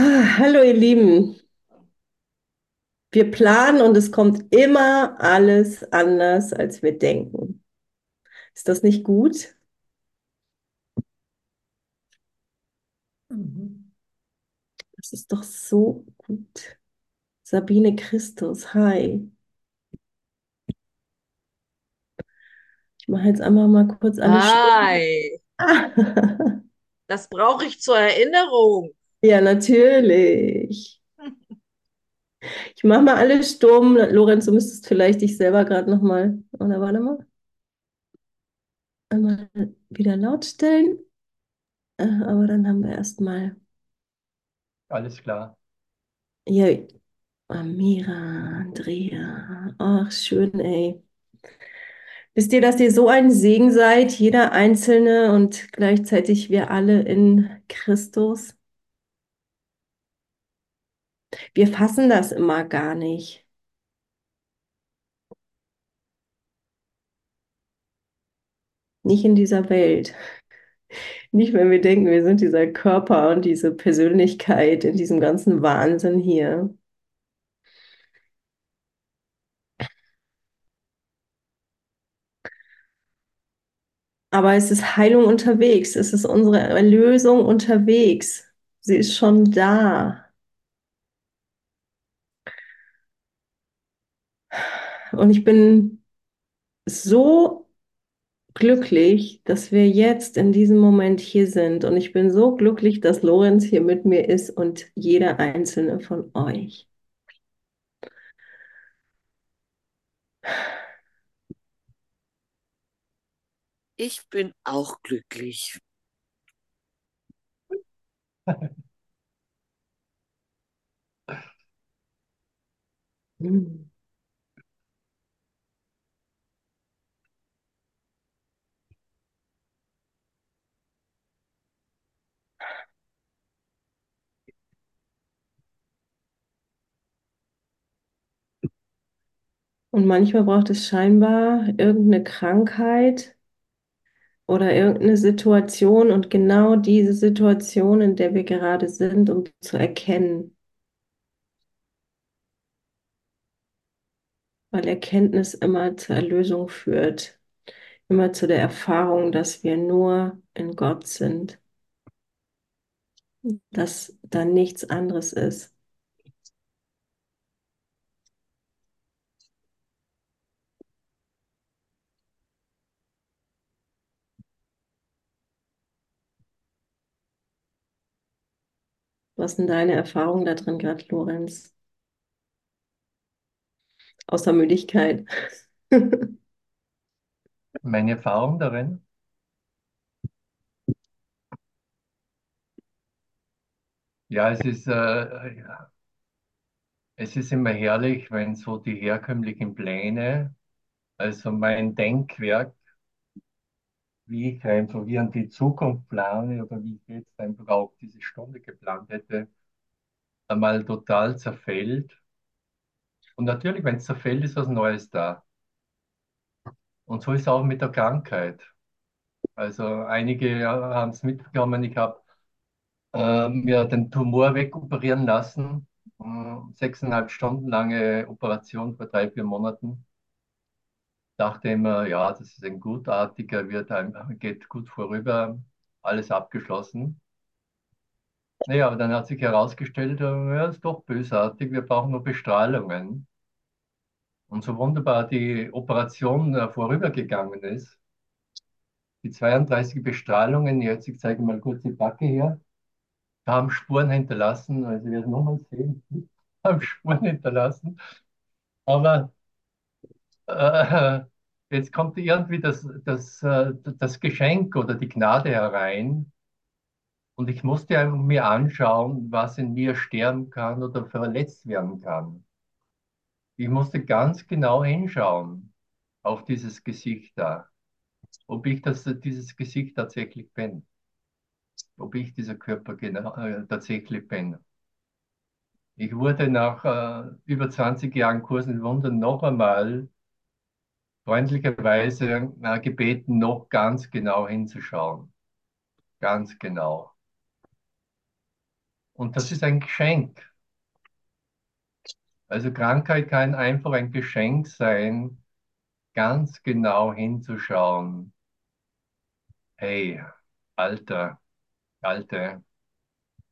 Ah, hallo ihr Lieben, wir planen und es kommt immer alles anders, als wir denken. Ist das nicht gut? Mhm. Das ist doch so gut. Sabine Christus, hi. Ich mache jetzt einfach mal kurz alle. Hi, Ah, das brauche ich zur Erinnerung. Ja, natürlich. Ich mache mal alle stumm. Lorenz, du müsstest vielleicht dich selber gerade noch mal, oder warte mal, einmal wieder laut stellen. Äh, Aber dann haben wir erstmal, Alles klar. ja, Amira, Andrea, ach schön, ey. Wisst ihr, dass ihr so ein Segen seid, jeder Einzelne und gleichzeitig wir alle in Christus? Wir fassen das immer gar nicht. Nicht in dieser Welt. Nicht, wenn wir denken, wir sind dieser Körper und diese Persönlichkeit in diesem ganzen Wahnsinn hier. Aber es ist Heilung unterwegs. Es ist unsere Erlösung unterwegs. Sie ist schon da. Und ich bin so glücklich, dass wir jetzt in diesem Moment hier sind. Und ich bin so glücklich, dass Lorenz hier mit mir ist und jeder einzelne von euch. Ich bin auch glücklich. Hm. Und manchmal braucht es scheinbar irgendeine Krankheit oder irgendeine Situation und genau diese Situation, in der wir gerade sind, um zu erkennen. Weil Erkenntnis immer zur Erlösung führt, immer zu der Erfahrung, dass wir nur in Gott sind, dass da nichts anderes ist. Was sind deine Erfahrungen da drin gerade, Lorenz? Außer Müdigkeit. Meine Erfahrung darin, ja, es ist, äh, ja, es ist immer herrlich, wenn so die herkömmlichen Pläne, also mein Denkwerk, wie ich einfach hier an die Zukunft plane oder wie ich jetzt einfach auch diese Stunde geplant hätte, einmal total zerfällt. Und natürlich, wenn es zerfällt, ist was Neues da. Und so ist es auch mit der Krankheit. Also einige haben es mitbekommen, ich habe äh, mir den Tumor wegoperieren lassen. Äh, sechseinhalb Stunden lange Operation vor drei, vier Monaten. Dachte immer, ja, das ist ein gutartiger, wird ein, geht gut vorüber, alles abgeschlossen. Naja, aber dann hat sich herausgestellt, äh, ja, ist doch bösartig, wir brauchen nur Bestrahlungen. Und so wunderbar die Operation äh, vorübergegangen ist, die 32 Bestrahlungen, jetzt ich zeige mal kurz die Backe her, haben Spuren hinterlassen, also wir werden nochmal sehen, haben Spuren hinterlassen. Aber äh, jetzt kommt irgendwie das, das, äh, das Geschenk oder die Gnade herein. Und ich musste einfach mir anschauen, was in mir sterben kann oder verletzt werden kann. Ich musste ganz genau hinschauen auf dieses Gesicht da, ob ich das, dieses Gesicht tatsächlich bin, ob ich dieser Körper genau, äh, tatsächlich bin. Ich wurde nach äh, über 20 Jahren Kursen in Wundern noch einmal freundlicherweise gebeten, noch ganz genau hinzuschauen. Ganz genau. Und das ist ein Geschenk. Also Krankheit kann einfach ein Geschenk sein, ganz genau hinzuschauen. Hey, Alter, Alte,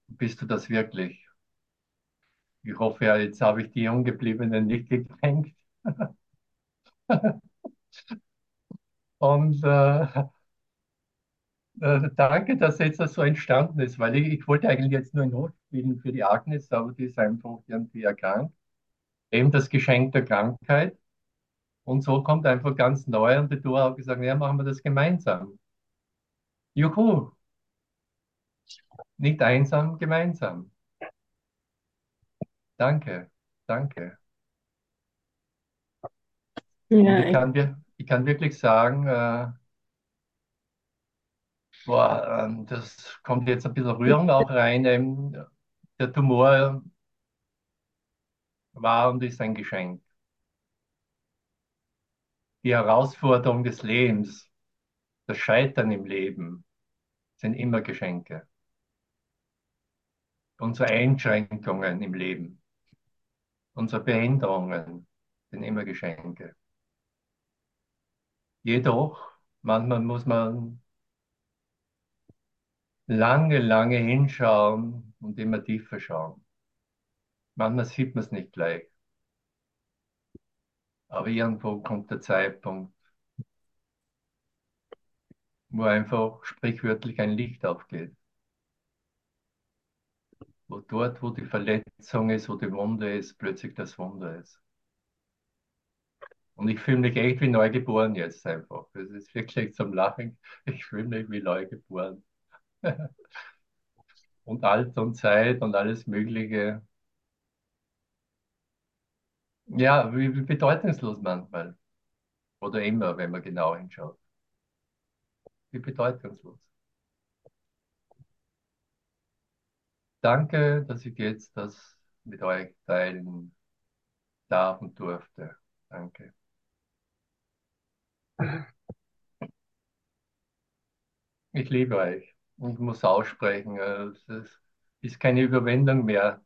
bist du das wirklich? Ich hoffe, jetzt habe ich die Junggebliebenen nicht gekränkt. Und äh, äh, danke, dass jetzt das so entstanden ist, weil ich, ich wollte eigentlich jetzt nur ein Not spielen für die Agnes, aber die ist einfach irgendwie erkrankt. Eben das Geschenk der Krankheit. Und so kommt einfach ganz neu und die Dora hat gesagt, ja, machen wir das gemeinsam. Juhu, nicht einsam, gemeinsam. Danke, danke. Und Ja, ich echt. kann, wir- ich kann wirklich sagen, äh, boah, ähm, das kommt jetzt ein bisschen Rührung auch rein. Ähm, der Tumor war und ist ein Geschenk. Die Herausforderung des Lebens, das Scheitern im Leben sind immer Geschenke. Unsere Einschränkungen im Leben, unsere Behinderungen sind immer Geschenke. Jedoch, manchmal muss man lange, lange hinschauen und immer tiefer schauen. Manchmal sieht man es nicht gleich, aber irgendwo kommt der Zeitpunkt, wo einfach sprichwörtlich ein Licht aufgeht. Wo dort, wo die Verletzung ist, wo die Wunde ist, plötzlich das Wunder ist. Und ich fühle mich echt wie neugeboren jetzt einfach. Das ist wirklich zum Lachen. Ich fühle mich wie neugeboren. Und Alter und Zeit und alles Mögliche. Ja, wie bedeutungslos manchmal. Oder immer, wenn man genau hinschaut. Wie bedeutungslos. Danke, dass ich jetzt das mit euch teilen darf und durfte. Danke. Ich liebe euch. Ich muss aussprechen, äh, es ist keine Überwindung mehr.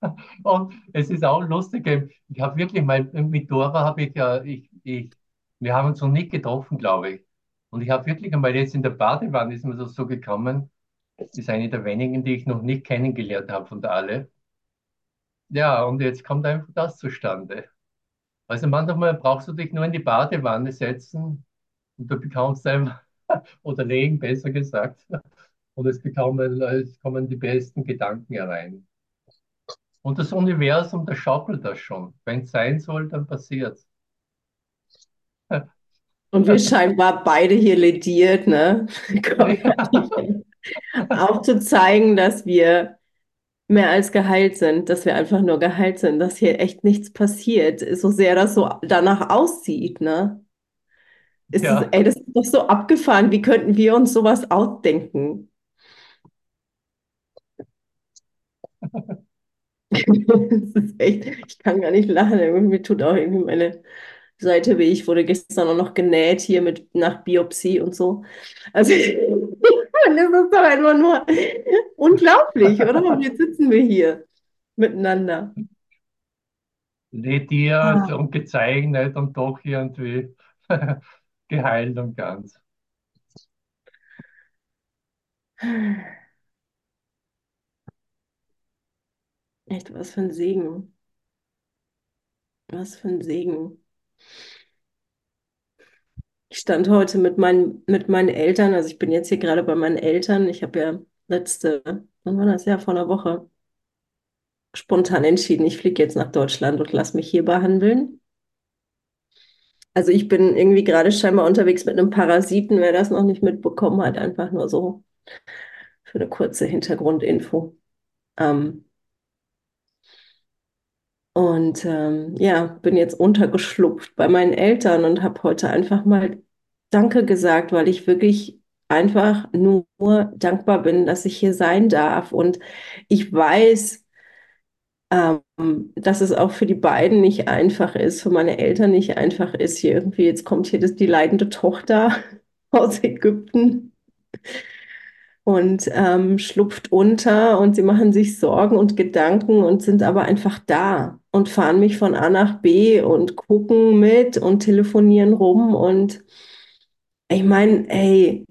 Und es ist auch lustig, äh, ich habe wirklich mal mit Dora habe ich ja, ich, ich, wir haben uns noch nicht getroffen, glaube ich. Und ich habe wirklich einmal jetzt in der Badewanne ist mir das so gekommen, ist eine der wenigen, die ich noch nicht kennengelernt habe von der alle. Ja, und jetzt kommt einfach das zustande. Also manchmal brauchst du dich nur in die Badewanne setzen und du bekommst einfach, oder legen, besser gesagt, und es bekommen, es kommen die besten Gedanken herein. Und das Universum, das schaukelt das schon. Wenn es sein soll, dann passiert's. Und wir scheinbar beide hier lediert, ne? Auch zu zeigen, dass wir mehr als geheilt sind, dass wir einfach nur geheilt sind, dass hier echt nichts passiert, so sehr das so danach aussieht, ne? Ist Ja, ey, das ist doch so abgefahren. Wie könnten wir uns sowas ausdenken? Das echt, ich kann gar nicht lachen. Mir tut auch irgendwie meine Seite weh. Ich wurde gestern auch noch genäht hier mit nach Biopsie und so. Also, das ist doch einfach nur unglaublich, oder? Und jetzt sitzen wir hier miteinander. lediert Ah, und gezeichnet und doch irgendwie geheilt und ganz. Echt, was für ein Segen. Was für ein Segen. Ich stand heute mit meinen, mit meinen Eltern, also ich bin jetzt hier gerade bei meinen Eltern. Ich habe ja letzte, wann war das? Ja, vor einer Woche spontan entschieden, ich fliege jetzt nach Deutschland und lasse mich hier behandeln. Also ich bin irgendwie gerade scheinbar unterwegs mit einem Parasiten, wer das noch nicht mitbekommen hat, einfach nur so für eine kurze Hintergrundinfo. Ähm, und ähm, ja, bin jetzt untergeschlupft bei meinen Eltern und habe heute einfach mal Danke gesagt, weil ich wirklich einfach nur dankbar bin, dass ich hier sein darf. Und ich weiß, ähm, dass es auch für die beiden nicht einfach ist, für meine Eltern nicht einfach ist. Hier irgendwie, jetzt kommt hier das, die leidende Tochter aus Ägypten und ähm, schlupft unter und sie machen sich Sorgen und Gedanken und sind aber einfach da und fahren mich von A nach B und gucken mit und telefonieren rum und ich meine, ey,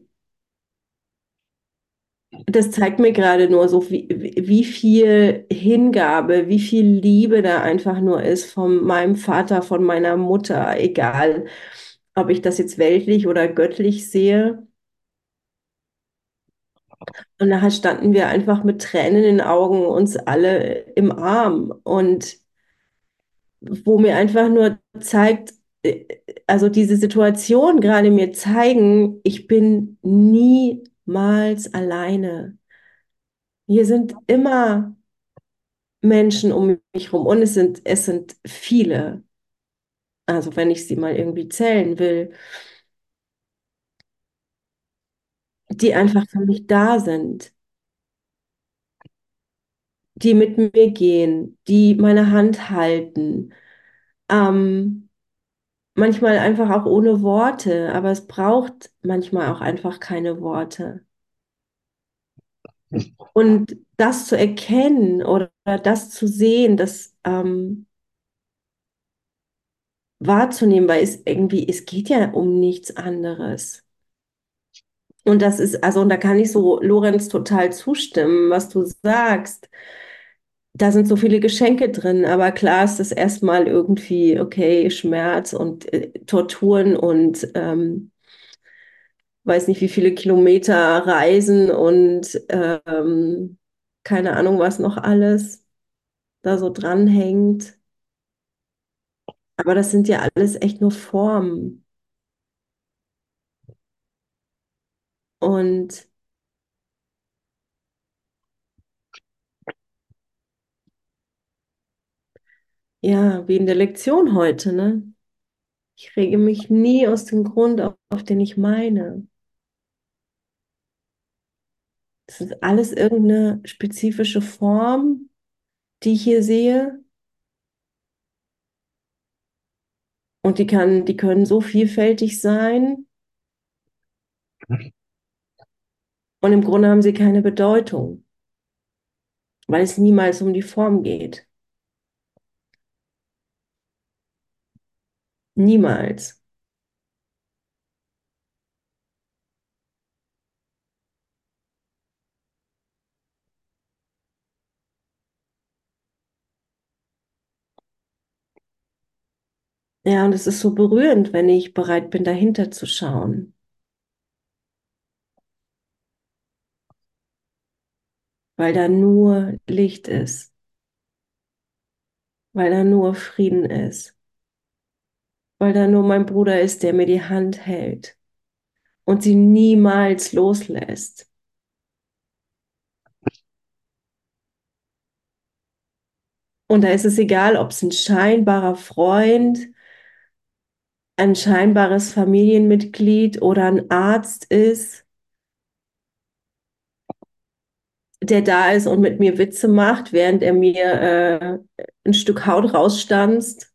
das zeigt mir gerade nur so, wie, wie viel Hingabe, wie viel Liebe da einfach nur ist von meinem Vater, von meiner Mutter, egal, ob ich das jetzt weltlich oder göttlich sehe. Und nachher standen wir einfach mit Tränen in den Augen uns alle im Arm und wo mir einfach nur zeigt, äh, also diese Situation gerade mir zeigen, ich bin niemals alleine. Hier sind immer Menschen um mich herum und es sind, es sind viele. Also wenn ich sie mal irgendwie zählen will, die einfach für mich da sind, die mit mir gehen, die meine Hand halten. Ähm, manchmal einfach auch ohne Worte, aber es braucht manchmal auch einfach keine Worte. Und das zu erkennen oder das zu sehen, das ähm, wahrzunehmen, weil es irgendwie, es geht ja um nichts anderes. Und das ist, also, und da kann ich so Lorenz total zustimmen, was du sagst. Da sind so viele Geschenke drin, aber klar ist das erstmal irgendwie, okay, Schmerz und äh, Torturen und ähm, weiß nicht, wie viele Kilometer reisen und ähm, keine Ahnung, was noch alles da so dranhängt. Aber das sind ja alles echt nur Formen. Und ja, wie in der Lektion heute, ne? Ich rege mich nie aus dem Grund auf, auf den ich meine. Das ist alles irgendeine spezifische Form, die ich hier sehe. Und die kann, die können so vielfältig sein. Und im Grunde haben sie keine Bedeutung, weil es niemals um die Form geht. Niemals. Ja, und es ist so berührend, wenn ich bereit bin, dahinter zu schauen. Weil da nur Licht ist. Weil da nur Frieden ist. Weil da nur mein Bruder ist, der mir die Hand hält und sie niemals loslässt. Und da ist es egal, ob es ein scheinbarer Freund, ein scheinbares Familienmitglied oder ein Arzt ist, der da ist und mit mir Witze macht, während er mir äh, ein Stück Haut rausstanzt.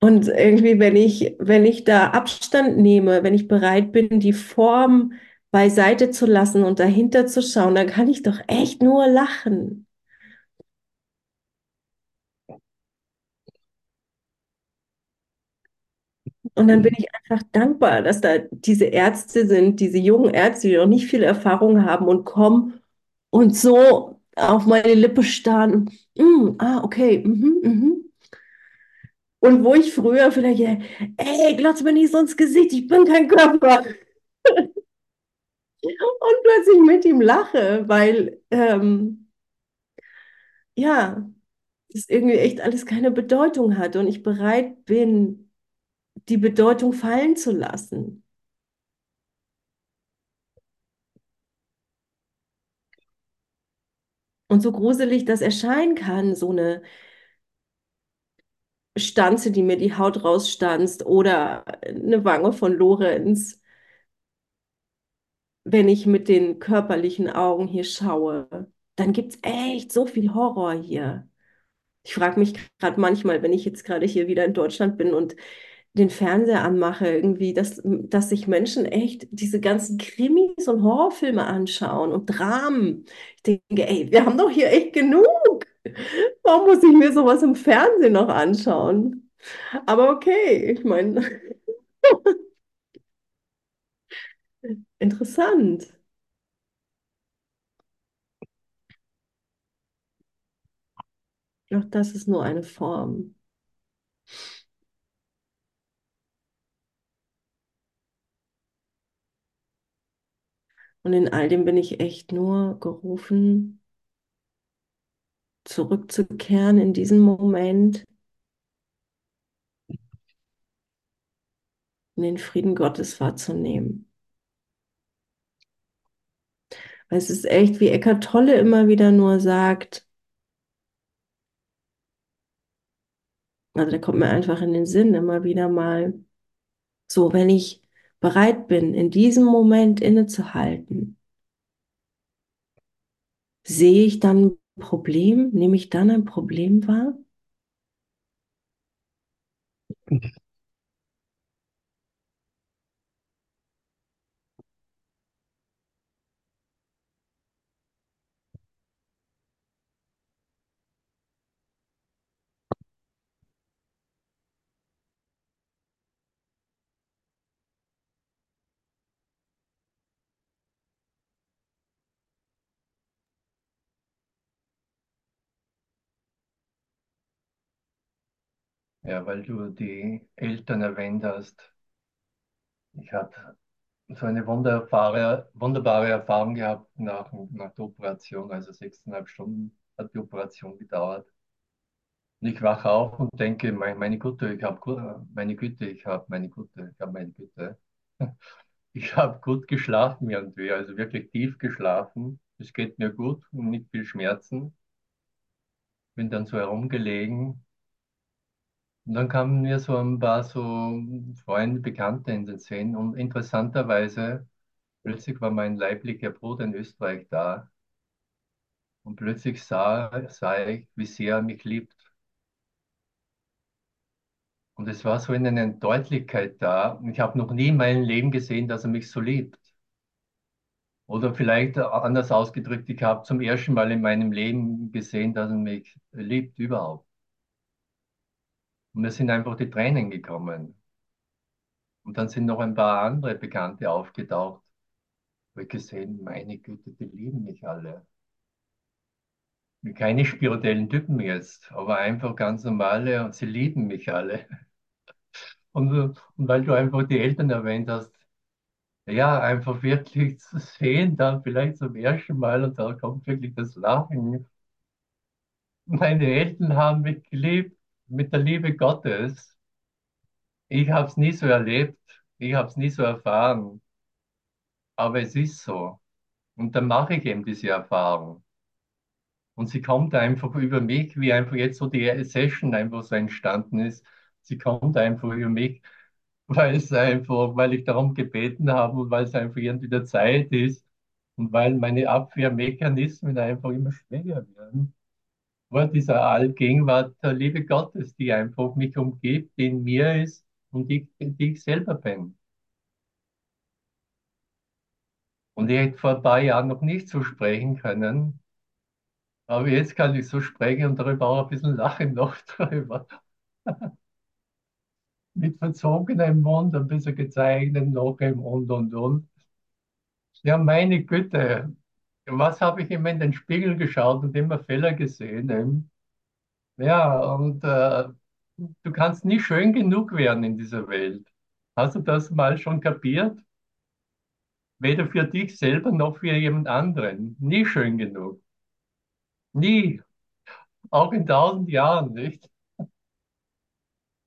Und irgendwie, wenn ich, wenn ich da Abstand nehme, wenn ich bereit bin, die Form beiseite zu lassen und dahinter zu schauen, dann kann ich doch echt nur lachen. Und dann bin ich einfach dankbar, dass da diese Ärzte sind, diese jungen Ärzte, die noch nicht viel Erfahrung haben und kommen und so auf meine Lippe starren. Mm, ah, okay. Mhm, mhm. Und wo ich früher vielleicht, ey, glotz mir nicht so ins Gesicht, ich bin kein Körper. und plötzlich mit ihm lache, weil, ähm, ja, es irgendwie echt alles keine Bedeutung hat und ich bereit bin, die Bedeutung fallen zu lassen. Und so gruselig das erscheinen kann, so eine Stanze, die mir die Haut rausstanzt oder eine Wange von Lorenz, wenn ich mit den körperlichen Augen hier schaue, dann gibt es echt so viel Horror hier. Ich frage mich gerade manchmal, wenn ich jetzt gerade hier wieder in Deutschland bin und den Fernseher anmache, irgendwie, dass, dass sich Menschen echt diese ganzen Krimis und Horrorfilme anschauen und Dramen. Ich denke, ey, wir haben doch hier echt genug. Warum muss ich mir sowas im Fernsehen noch anschauen? Aber okay, ich meine, interessant. Auch das ist nur eine Form. Und in all dem bin ich echt nur gerufen, zurückzukehren in diesen Moment, in den Frieden Gottes wahrzunehmen. Weil es ist echt, wie Eckhart Tolle immer wieder nur sagt, also der kommt mir einfach in den Sinn, immer wieder mal, so, wenn ich bereit bin, in diesem Moment innezuhalten, sehe ich dann ein Problem, nehme ich dann ein Problem wahr? Ja, weil du die Eltern erwähnt hast. Ich habe so eine wunderbare, wunderbare Erfahrung gehabt nach, nach der Operation, also sechseinhalb Stunden hat die Operation gedauert. Und ich wache auf und denke, meine, meine Güte, ich habe meine Güte, ich habe meine Güte, ich habe meine Güte. Ich habe gut geschlafen irgendwie, also wirklich tief geschlafen. Es geht mir gut und nicht viel Schmerzen. Bin dann so herumgelegen und dann kamen mir so ein paar so Freunde, Bekannte in den Sinn und interessanterweise plötzlich war mein leiblicher Bruder in Österreich da und plötzlich sah, sah ich, wie sehr er mich liebt. Und es war so in einer Deutlichkeit da. Ich habe noch nie in meinem Leben gesehen, dass er mich so liebt. Oder vielleicht anders ausgedrückt, ich habe zum ersten Mal in meinem Leben gesehen, dass er mich liebt überhaupt. Und mir sind einfach die Tränen gekommen. Und dann sind noch ein paar andere Bekannte aufgetaucht. Wo ich gesehen, meine Güte, die lieben mich alle. Keine spirituellen Typen jetzt, aber einfach ganz normale und sie lieben mich alle. Und, und weil du einfach die Eltern erwähnt hast, ja, einfach wirklich zu sehen, dann vielleicht zum ersten Mal und da kommt wirklich das Lachen. Meine Eltern haben mich geliebt mit der Liebe Gottes. Ich habe es nie so erlebt, ich habe es nie so erfahren, aber es ist so. Und dann mache ich eben diese Erfahrung. Und sie kommt einfach über mich, wie einfach jetzt so die Session einfach so entstanden ist. Sie kommt einfach über mich, weil es einfach, weil ich darum gebeten habe und weil es einfach irgendwie der Zeit ist und weil meine Abwehrmechanismen einfach immer schwächer werden. Vor dieser Allgegenwart der Liebe Gottes, die einfach mich umgibt, die in mir ist und die, die ich selber bin. Und ich hätte vor ein paar Jahren noch nicht so sprechen können, aber jetzt kann ich so sprechen und darüber auch ein bisschen lachen noch drüber. Mit verzogenem Mund, ein bisschen gezeichnet noch im und und und. Ja, meine Güte, was habe ich immer in den Spiegel geschaut und immer Fehler gesehen. Ja, und äh, du kannst nie schön genug werden in dieser Welt. Hast du das mal schon kapiert? Weder für dich selber noch für jemand anderen. Nie schön genug. Nie. Auch in tausend Jahren nicht.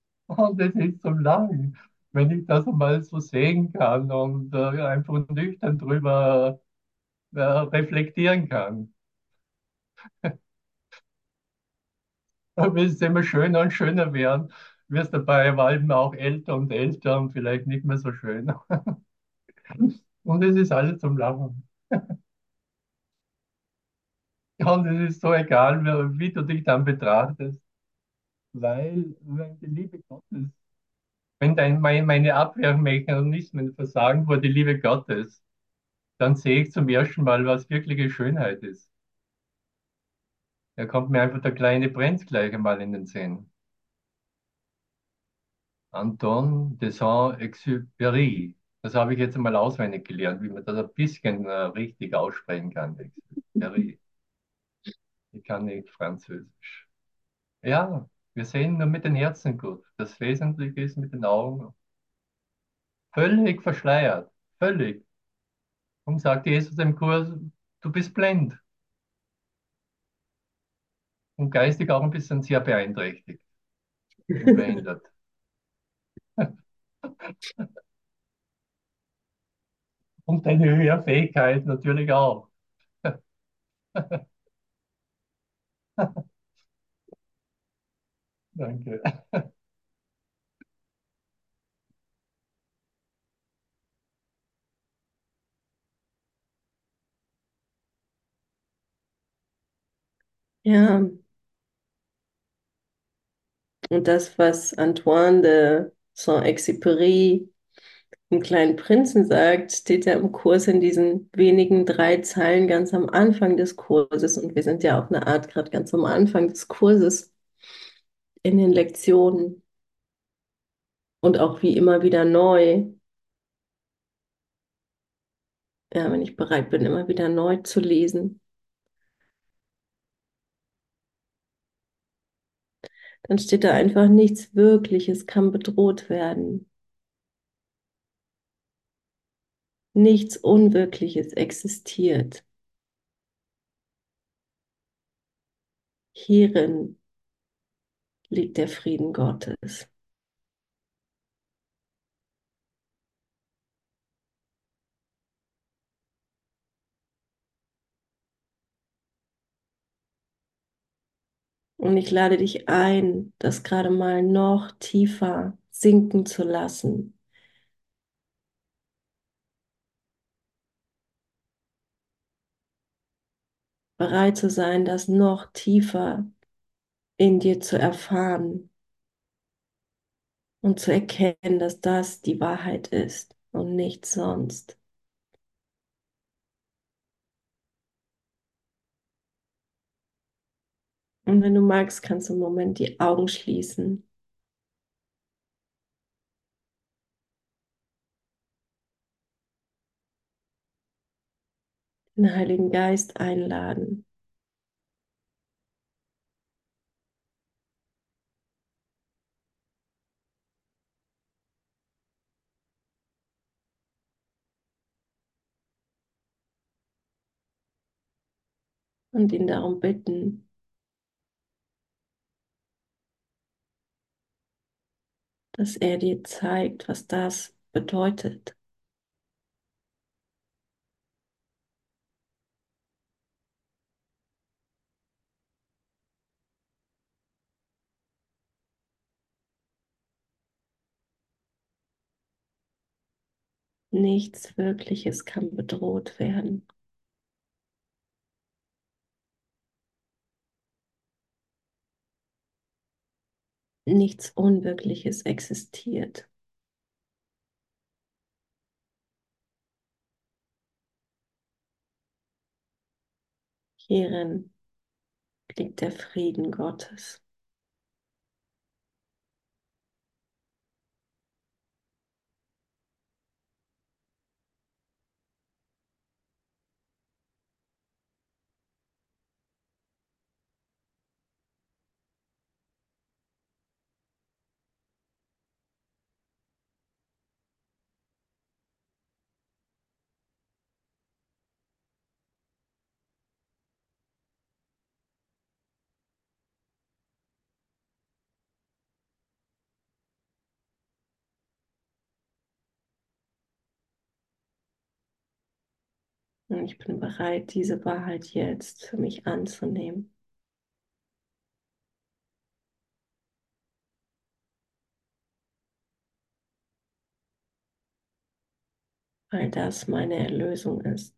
Und es ist so lang, wenn ich das einmal so sehen kann und äh, einfach nüchtern drüber äh, reflektieren kann. Aber es ist immer schöner und schöner werden, wirst dabei eben auch älter und älter und vielleicht nicht mehr so schön. Und es ist alles zum Lachen. Und es ist so egal, wie, du dich dann betrachtest, weil, weil die Liebe Gottes wenn dein, mein, meine Abwehrmechanismen versagen vor die Liebe Gottes, dann sehe ich zum ersten Mal, was wirkliche Schönheit ist. Da kommt mir einfach der kleine Prinz gleich einmal in den Sinn. Anton de Saint-Exupéry. Das habe ich jetzt einmal auswendig gelernt, wie man das ein bisschen äh, richtig aussprechen kann. Ich kann nicht Französisch. Ja, wir sehen nur mit den Herzen gut. Das Wesentliche ist mit den Augen völlig verschleiert. Völlig. Und sagt Jesus im Kurs, du bist blind. Und geistig auch ein bisschen sehr beeinträchtigt und behindert. Und deine Hörfähigkeit natürlich auch. Danke. Ja, und das, was Antoine de Saint-Exupéry im Kleinen Prinzen sagt, steht ja im Kurs in diesen wenigen drei Zeilen ganz am Anfang des Kurses. Und wir sind ja auf eine Art gerade ganz am Anfang des Kurses in den Lektionen. Und auch wie immer wieder neu. Ja, wenn ich bereit bin, immer wieder neu zu lesen. Dann steht da einfach nichts Wirkliches kann bedroht werden. Nichts Unwirkliches existiert. Hierin liegt der Frieden Gottes. Und ich lade dich ein, das gerade mal noch tiefer sinken zu lassen. Bereit zu sein, das noch tiefer in dir zu erfahren und zu erkennen, dass das die Wahrheit ist und nichts sonst. Und wenn du magst, kannst du im Moment die Augen schließen. Den Heiligen Geist einladen. Und ihn darum bitten, dass er dir zeigt, was das bedeutet. Nichts Wirkliches kann bedroht werden. Nichts Unwirkliches existiert. Hierin liegt der Frieden Gottes. Und ich bin bereit, diese Wahrheit jetzt für mich anzunehmen. Weil das meine Erlösung ist.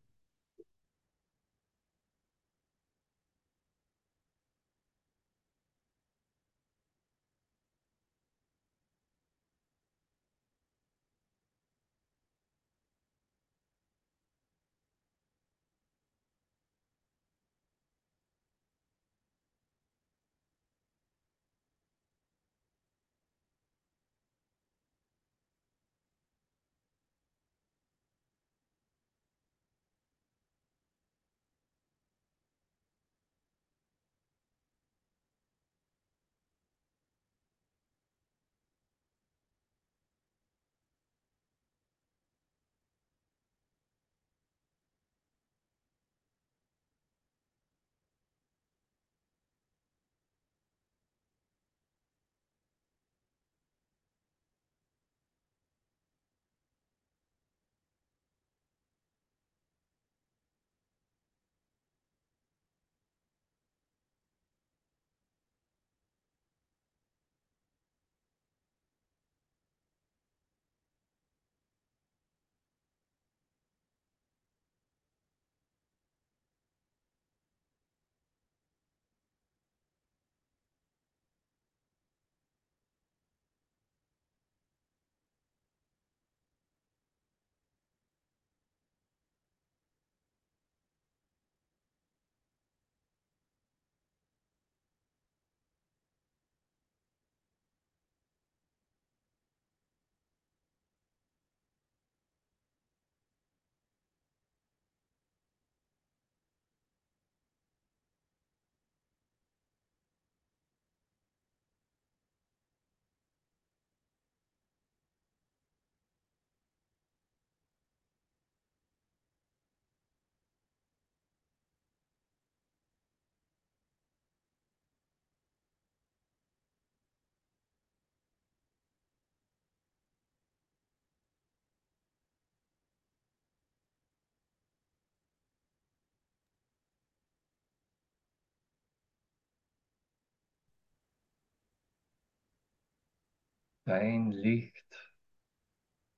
Dein Licht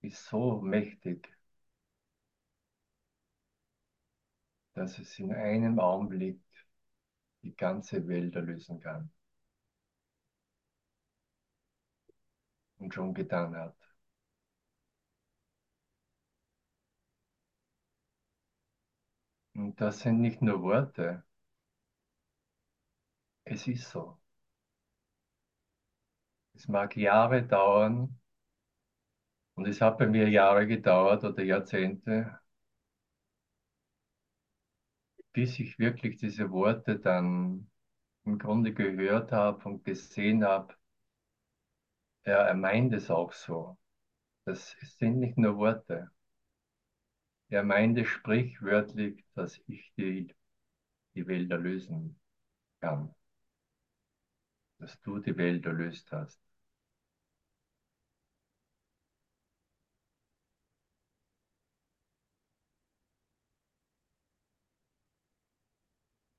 ist so mächtig, dass es in einem Augenblick die ganze Welt erlösen kann. Und schon getan hat. Und das sind nicht nur Worte. Es ist so. Es mag Jahre dauern, und es hat bei mir Jahre gedauert oder Jahrzehnte, bis ich wirklich diese Worte dann im Grunde gehört habe und gesehen habe, ja, er meint es auch so. Das sind nicht nur Worte. Er meinte sprichwörtlich, dass ich die, die Welt erlösen kann. Dass du die Welt erlöst hast.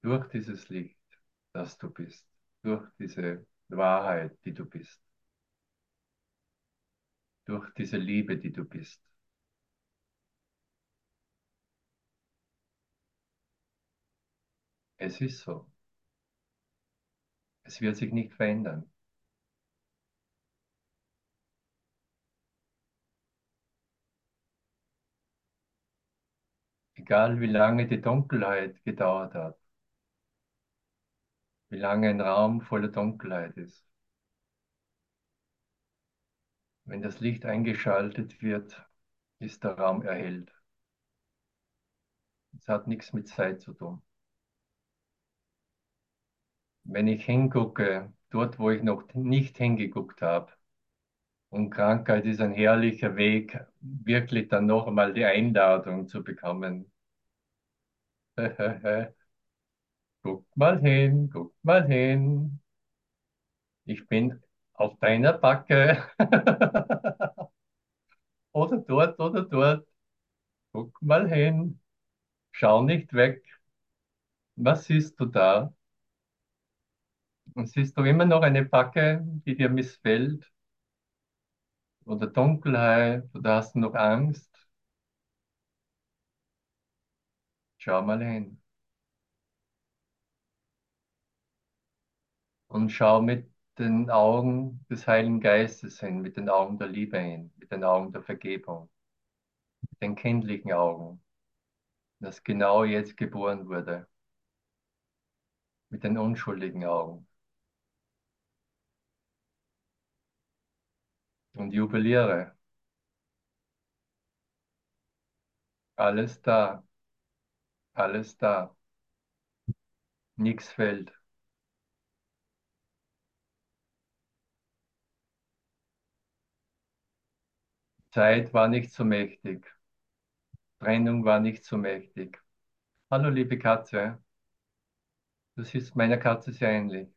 Durch dieses Licht, das du bist. Durch diese Wahrheit, die du bist. Durch diese Liebe, die du bist. Es ist so. Es wird sich nicht verändern. Egal wie lange die Dunkelheit gedauert hat, wie lange ein Raum voller Dunkelheit ist. Wenn das Licht eingeschaltet wird, ist der Raum erhellt. Es hat nichts mit Zeit zu tun wenn ich hingucke, dort, wo ich noch nicht hingeguckt habe, und Krankheit ist ein herrlicher Weg, wirklich dann noch einmal die Einladung zu bekommen. guck mal hin, guck mal hin. Ich bin auf deiner Backe. oder dort, oder dort. Guck mal hin. Schau nicht weg. Was siehst du da? Und siehst du immer noch eine Backe, die dir missfällt? Oder Dunkelheit? Oder hast du noch Angst? Schau mal hin. Und schau mit den Augen des Heiligen Geistes hin, mit den Augen der Liebe hin, mit den Augen der Vergebung, mit den kindlichen Augen, das genau jetzt geboren wurde, mit den unschuldigen Augen. und jubiliere. Alles da, alles da. Nichts fällt. Zeit war nicht so mächtig. Trennung war nicht so mächtig. Hallo, liebe Katze. Du siehst meiner Katze sehr ähnlich.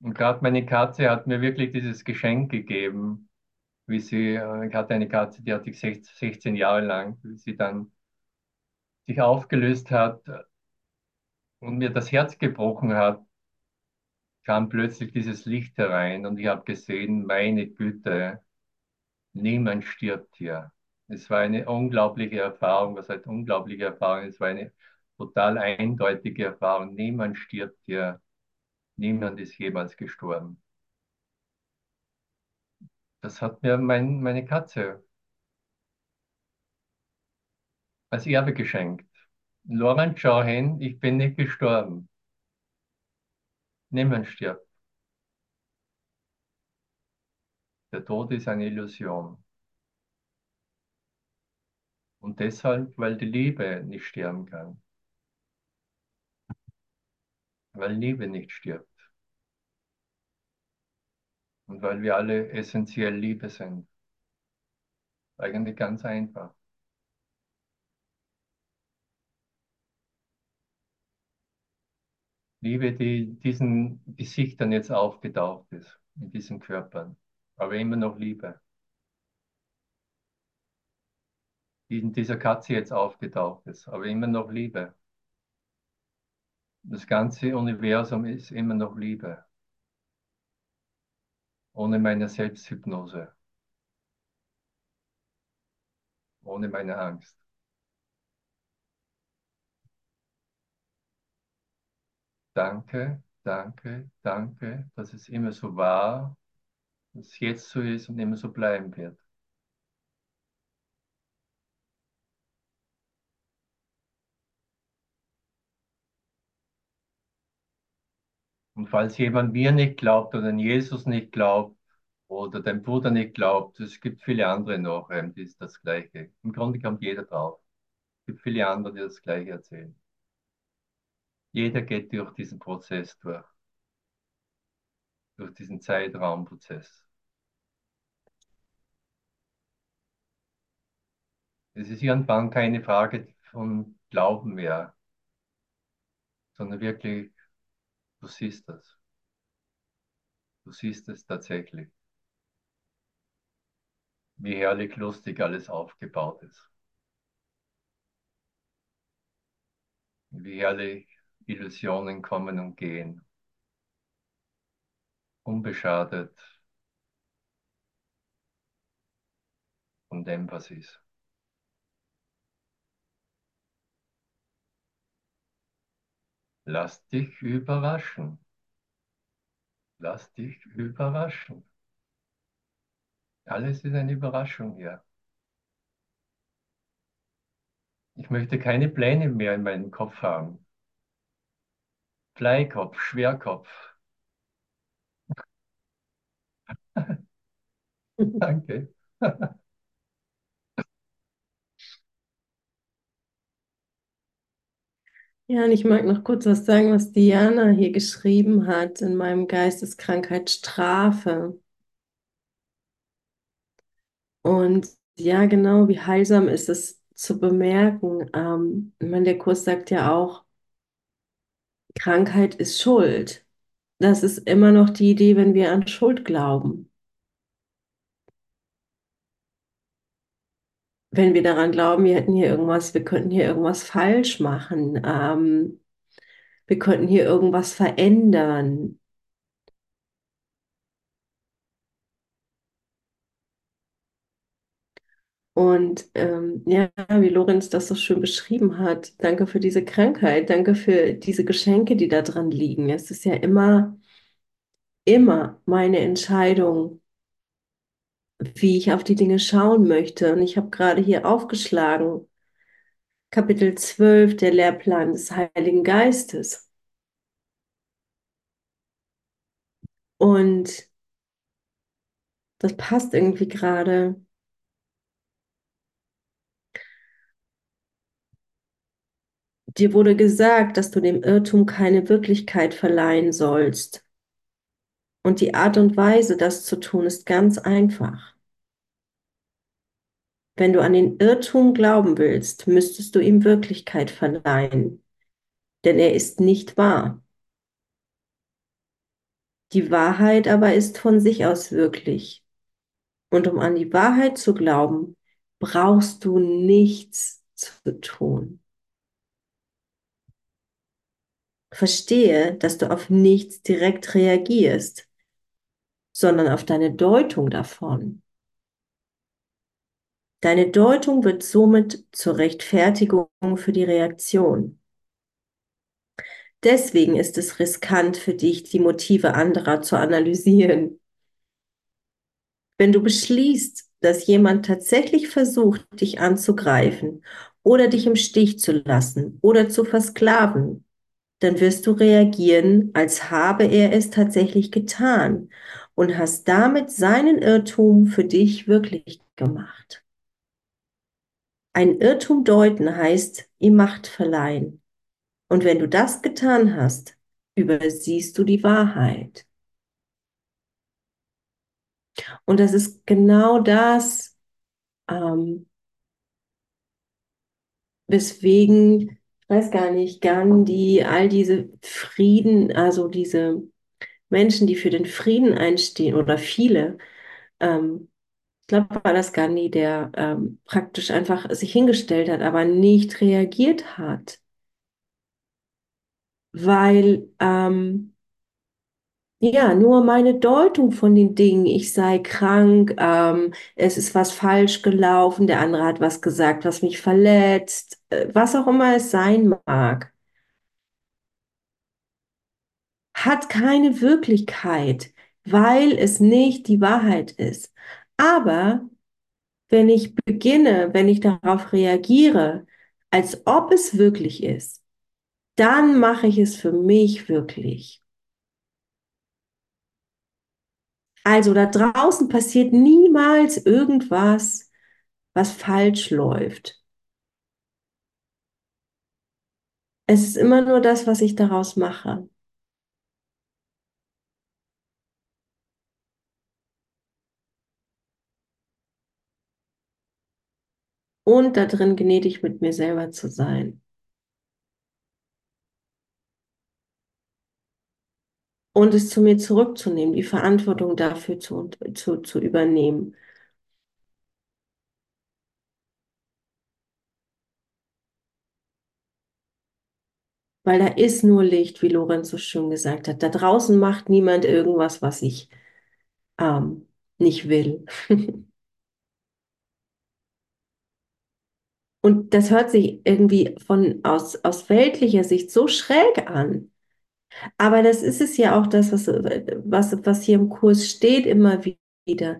Und gerade meine Katze hat mir wirklich dieses Geschenk gegeben, wie sie, äh, ich hatte eine Katze, die hatte ich 16 Jahre lang, wie sie dann sich aufgelöst hat und mir das Herz gebrochen hat, kam plötzlich dieses Licht herein und ich habe gesehen, meine Güte, niemand stirbt hier. Es war eine unglaubliche Erfahrung, was heißt unglaubliche Erfahrung? Es war eine total eindeutige Erfahrung. Niemand stirbt hier. Niemand ist jemals gestorben. Das hat mir mein, meine Katze als Erbe geschenkt. Lorenz, schau hin, ich bin nicht gestorben. Niemand stirbt. Der Tod ist eine Illusion. Und deshalb, weil die Liebe nicht sterben kann weil Liebe nicht stirbt. Und weil wir alle essentiell Liebe sind. Eigentlich ganz einfach. Liebe, die diesen Gesichtern jetzt aufgetaucht ist, in diesen Körpern, aber immer noch Liebe. Die in dieser Katze jetzt aufgetaucht ist, aber immer noch Liebe. Das ganze Universum ist immer noch Liebe. Ohne meine Selbsthypnose. Ohne meine Angst. Danke, danke, danke, dass es immer so war, dass es jetzt so ist und immer so bleiben wird. Und falls jemand mir nicht glaubt oder an Jesus nicht glaubt oder dein Bruder nicht glaubt, es gibt viele andere noch, die ist das Gleiche. Im Grunde kommt jeder drauf. Es gibt viele andere, die das Gleiche erzählen. Jeder geht durch diesen Prozess durch. Durch diesen Zeitraumprozess. Es ist irgendwann keine Frage von Glauben mehr, sondern wirklich, du siehst das. Du siehst es tatsächlich. Wie herrlich lustig alles aufgebaut ist. Wie herrlich Illusionen kommen und gehen. Unbeschadet von dem, was ist. Lass dich überraschen. Lass dich überraschen. Alles ist eine Überraschung hier. Ich möchte keine Pläne mehr in meinem Kopf haben. Bleikopf, Schwerkopf. Danke. Ja, und ich mag noch kurz was sagen, was Diana hier geschrieben hat in meinem Geisteskrankheit Strafe. Und ja, genau, wie heilsam ist es zu bemerken. Ähm, ich meine, der Kurs sagt ja auch, Krankheit ist Schuld. Das ist immer noch die Idee, wenn wir an Schuld glauben. Wenn wir daran glauben, wir hätten hier irgendwas, wir könnten hier irgendwas falsch machen, ähm, wir könnten hier irgendwas verändern. Und ähm, ja, wie Lorenz das so schön beschrieben hat, danke für diese Krankheit, danke für diese Geschenke, die da dran liegen. Es ist ja immer, immer meine Entscheidung, wie ich auf die Dinge schauen möchte. Und ich habe gerade hier aufgeschlagen, Kapitel 12, der Lehrplan des Heiligen Geistes. Und das passt irgendwie gerade. Dir wurde gesagt, dass du dem Irrtum keine Wirklichkeit verleihen sollst. Und die Art und Weise, das zu tun, ist ganz einfach. Wenn du an den Irrtum glauben willst, müsstest du ihm Wirklichkeit verleihen, denn er ist nicht wahr. Die Wahrheit aber ist von sich aus wirklich. Und um an die Wahrheit zu glauben, brauchst du nichts zu tun. Verstehe, dass du auf nichts direkt reagierst, sondern auf deine Deutung davon. Deine Deutung wird somit zur Rechtfertigung für die Reaktion. Deswegen ist es riskant für dich, die Motive anderer zu analysieren. Wenn du beschließt, dass jemand tatsächlich versucht, dich anzugreifen oder dich im Stich zu lassen oder zu versklaven, dann wirst du reagieren, als habe er es tatsächlich getan und hast damit seinen Irrtum für dich wirklich gemacht. Ein Irrtum deuten heißt ihm Macht verleihen. Und wenn du das getan hast, übersiehst du die Wahrheit. Und das ist genau das, ähm, weswegen weiß gar nicht, Gandhi, all diese Frieden, also diese Menschen, die für den Frieden einstehen oder viele, ähm, ich glaube, war das Gandhi, der ähm, praktisch einfach sich hingestellt hat, aber nicht reagiert hat. weil ähm, ja, nur meine Deutung von den Dingen, ich sei krank, ähm, es ist was falsch gelaufen, der andere hat was gesagt, was mich verletzt, äh, was auch immer es sein mag, hat keine Wirklichkeit, weil es nicht die Wahrheit ist. Aber wenn ich beginne, wenn ich darauf reagiere, als ob es wirklich ist, dann mache ich es für mich wirklich. Also da draußen passiert niemals irgendwas, was falsch läuft. Es ist immer nur das, was ich daraus mache. Und da drin gnädig mit mir selber zu sein. Und es zu mir zurückzunehmen, die Verantwortung dafür zu, zu, zu übernehmen. Weil da ist nur Licht, wie Lorenz so schön gesagt hat. Da draußen macht niemand irgendwas, was ich ähm, nicht will. Und das hört sich irgendwie von aus, aus weltlicher Sicht so schräg an. Aber das ist es ja auch das, was, was, was hier im Kurs steht, immer wieder.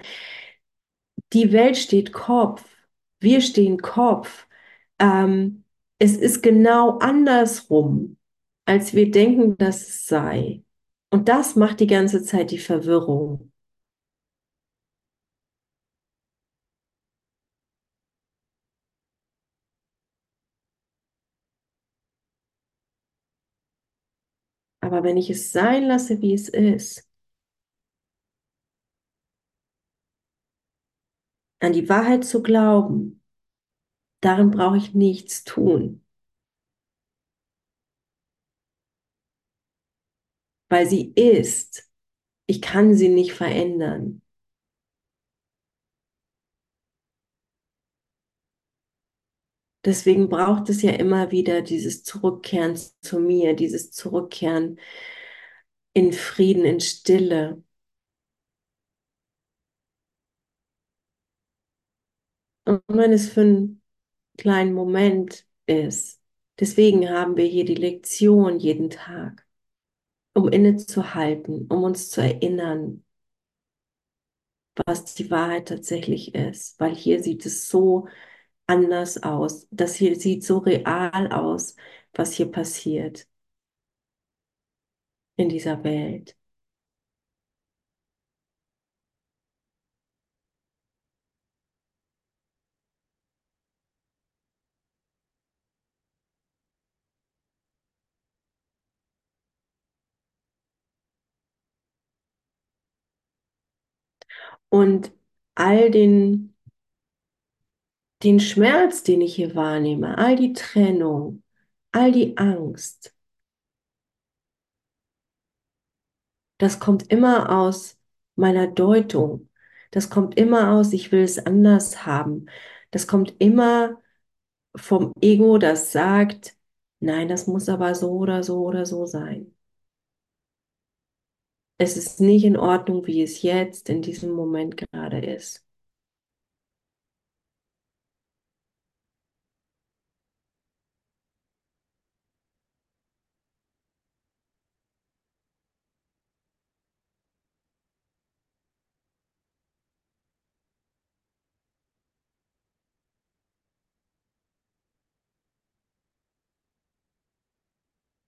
Die Welt steht Kopf. Wir stehen Kopf. Ähm, es ist genau andersrum, als wir denken, dass es sei. Und das macht die ganze Zeit die Verwirrung. Wenn ich es sein lasse, wie es ist, an die Wahrheit zu glauben, darin brauche ich nichts tun. Weil sie ist. Ich kann sie nicht verändern. Deswegen braucht es ja immer wieder dieses Zurückkehren zu mir, dieses Zurückkehren in Frieden, in Stille. Und wenn es für einen kleinen Moment ist, deswegen haben wir hier die Lektion jeden Tag, um innezuhalten, um uns zu erinnern, was die Wahrheit tatsächlich ist, weil hier sieht es so anders aus. Das hier sieht so real aus, was hier passiert in dieser Welt. Und all den, den Schmerz, den ich hier wahrnehme, all die Trennung, all die Angst, das kommt immer aus meiner Deutung. Das kommt immer aus, ich will es anders haben. Das kommt immer vom Ego, das sagt, nein, das muss aber so oder so oder so sein. Es ist nicht in Ordnung, wie es jetzt in diesem Moment gerade ist.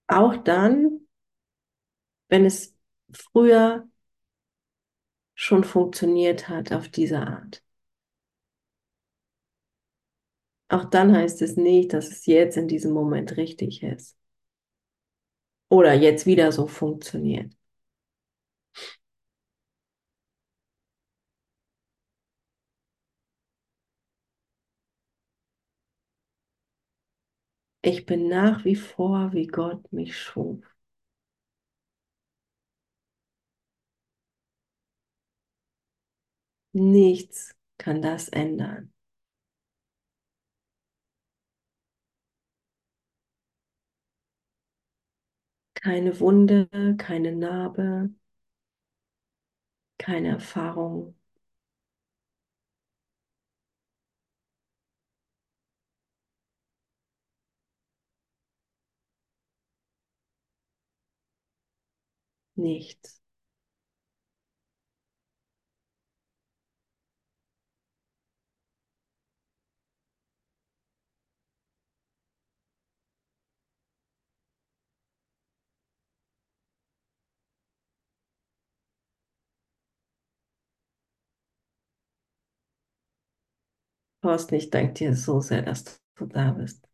Auch dann, wenn es früher schon funktioniert hat auf diese Art. Auch dann heißt es nicht, dass es jetzt in diesem Moment richtig ist. Oder jetzt wieder so funktioniert. Ich bin nach wie vor, wie Gott mich schuf. Nichts kann das ändern. keine Wunde, keine Narbe, keine Erfahrung. Nichts. Thorsten, ich danke dir so sehr, dass du da bist.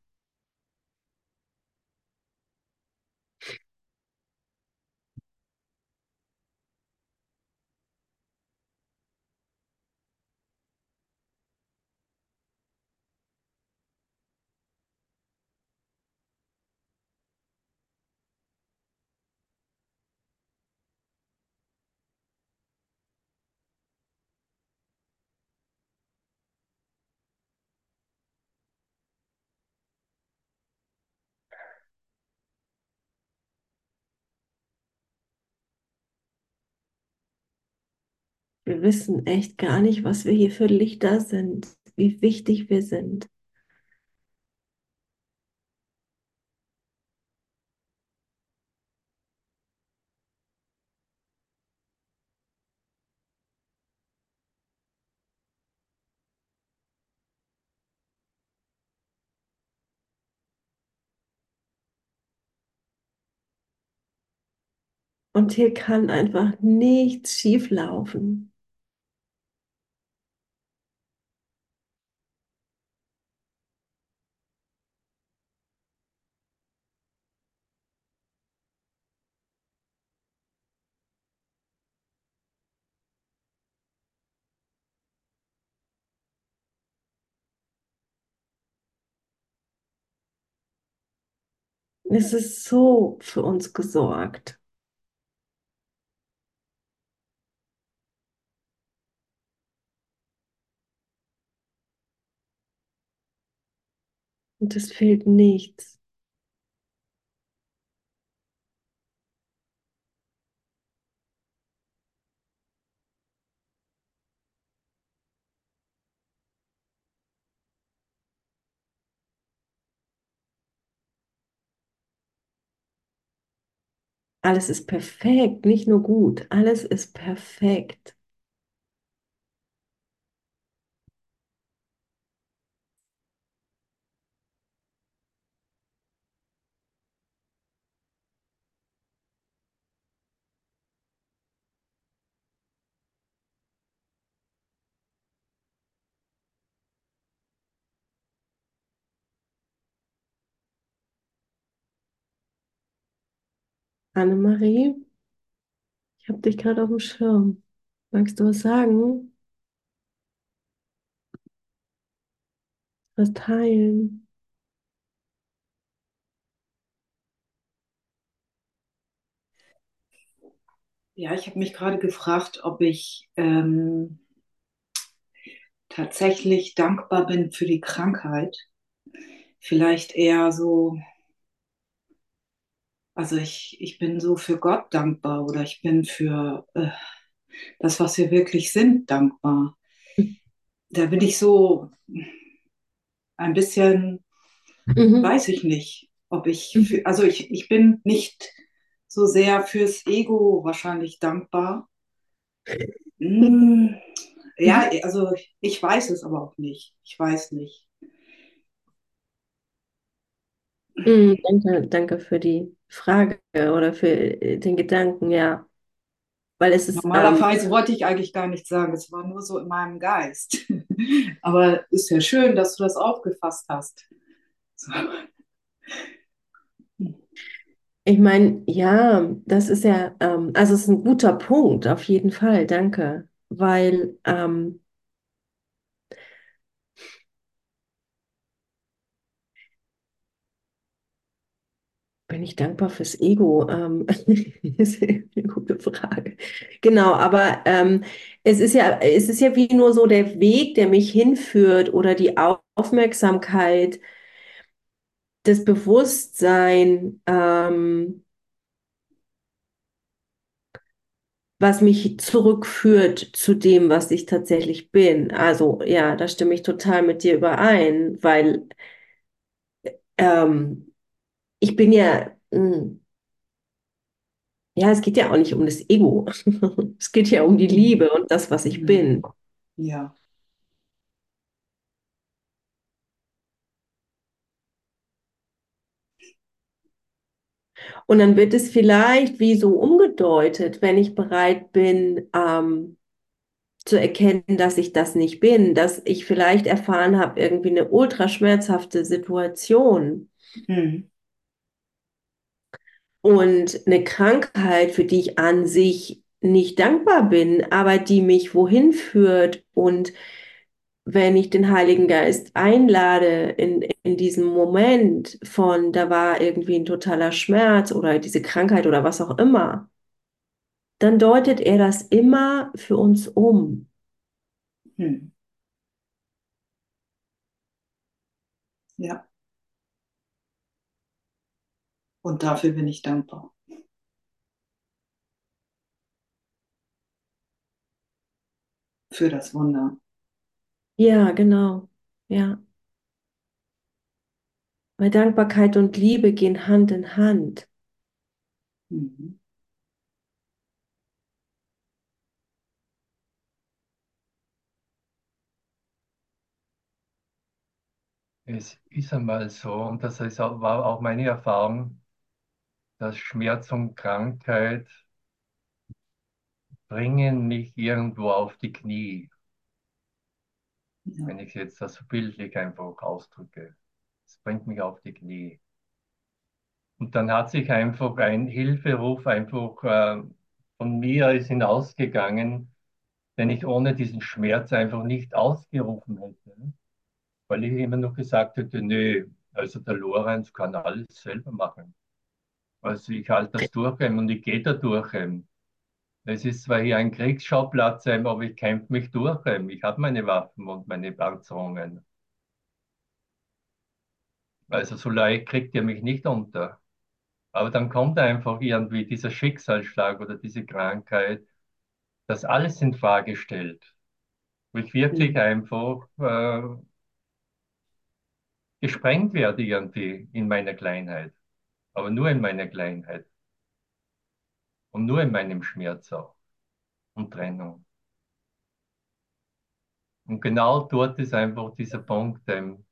Wir wissen echt gar nicht, was wir hier für Lichter sind, wie wichtig wir sind. Und hier kann einfach nichts schief laufen. Es ist so für uns gesorgt. Und es fehlt nichts. Alles ist perfekt, nicht nur gut, alles ist perfekt. Annemarie, ich habe dich gerade auf dem Schirm. Magst du was sagen? Was teilen? Ja, ich habe mich gerade gefragt, ob ich ähm, tatsächlich dankbar bin für die Krankheit. Vielleicht eher so, also ich, ich bin so für Gott dankbar oder ich bin für äh, das, was wir wirklich sind, dankbar. Da bin ich so ein bisschen, Mhm. weiß ich nicht, ob ich, Mhm. für, also ich, ich bin nicht so sehr fürs Ego wahrscheinlich dankbar. Hm, ja, Mhm. also ich weiß es aber auch nicht. Ich weiß nicht. Mhm. Danke, danke für die Frage oder für äh, den Gedanken, ja. Weil es ist, ähm, Normalerweise wollte ich eigentlich gar nichts sagen, es war nur so in meinem Geist. Aber ist ja schön, dass du das aufgefasst hast. So. ich meine, ja, das ist ja, ähm, also es ist ein guter Punkt, auf jeden Fall, danke. Weil, ähm, Bin ich dankbar fürs Ego? Ähm, ist eine gute Frage. Genau, aber ähm, es ist ja, es ist ja wie nur so der Weg, der mich hinführt oder die Au- Aufmerksamkeit, das Bewusstsein, ähm, was mich zurückführt zu dem, was ich tatsächlich bin. Also ja, da stimme ich total mit dir überein, weil ähm, ich bin ja, mh, ja, es geht ja auch nicht um das Ego. Es geht ja um die Liebe und das, was ich Mhm. bin. Ja. Und dann wird es vielleicht wie so umgedeutet, wenn ich bereit bin, ähm, zu erkennen, dass ich das nicht bin, dass ich vielleicht erfahren habe, irgendwie eine ultra schmerzhafte Situation Mhm. Und eine Krankheit, für die ich an sich nicht dankbar bin, aber die mich wohin führt. Und wenn ich den Heiligen Geist einlade in, in diesem Moment von, da war irgendwie ein totaler Schmerz oder diese Krankheit oder was auch immer, dann deutet er das immer für uns um. Mhm. Ja. Und dafür bin ich dankbar. Für das Wunder. Ja, genau. Ja. Weil Dankbarkeit und Liebe gehen Hand in Hand. Mhm. Es ist einmal so, und das ist auch, war auch meine Erfahrung, dass Schmerz und Krankheit bringen mich irgendwo auf die Knie, Ja. wenn ich es jetzt das so bildlich einfach ausdrücke. Es bringt mich auf die Knie. Und dann hat sich einfach ein Hilferuf einfach äh, von mir ist hinausgegangen, den ich ohne diesen Schmerz einfach nicht ausgerufen hätte. Weil ich immer noch gesagt hätte, nö, also der Lorenz kann alles selber machen. Also ich halte das durch und ich gehe da durch. Es ist zwar hier ein Kriegsschauplatz, aber ich kämpfe mich durch. Ich habe meine Waffen und meine Panzerungen. Also so leicht kriegt ihr mich nicht unter. Aber dann kommt einfach irgendwie dieser Schicksalsschlag oder diese Krankheit, das alles in Frage stellt. Wo ich wirklich einfach äh, gesprengt werde irgendwie in meiner Kleinheit. Aber nur in meiner Kleinheit. Und nur in meinem Schmerz auch. Und Trennung. Und genau dort ist einfach dieser Punkt, ähm,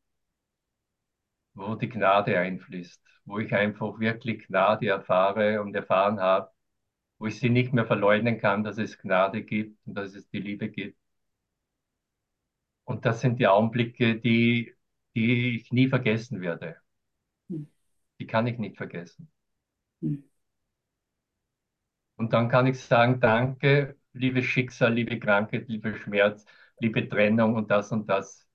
wo die Gnade einfließt, wo ich einfach wirklich Gnade erfahre und erfahren habe, wo ich sie nicht mehr verleugnen kann, dass es Gnade gibt und dass es die Liebe gibt. Und das sind die Augenblicke, die, die ich nie vergessen werde. Die kann ich nicht vergessen. Hm. Und dann kann ich sagen, danke, liebes Schicksal, liebe Krankheit, lieber Schmerz, liebe Trennung und das und das.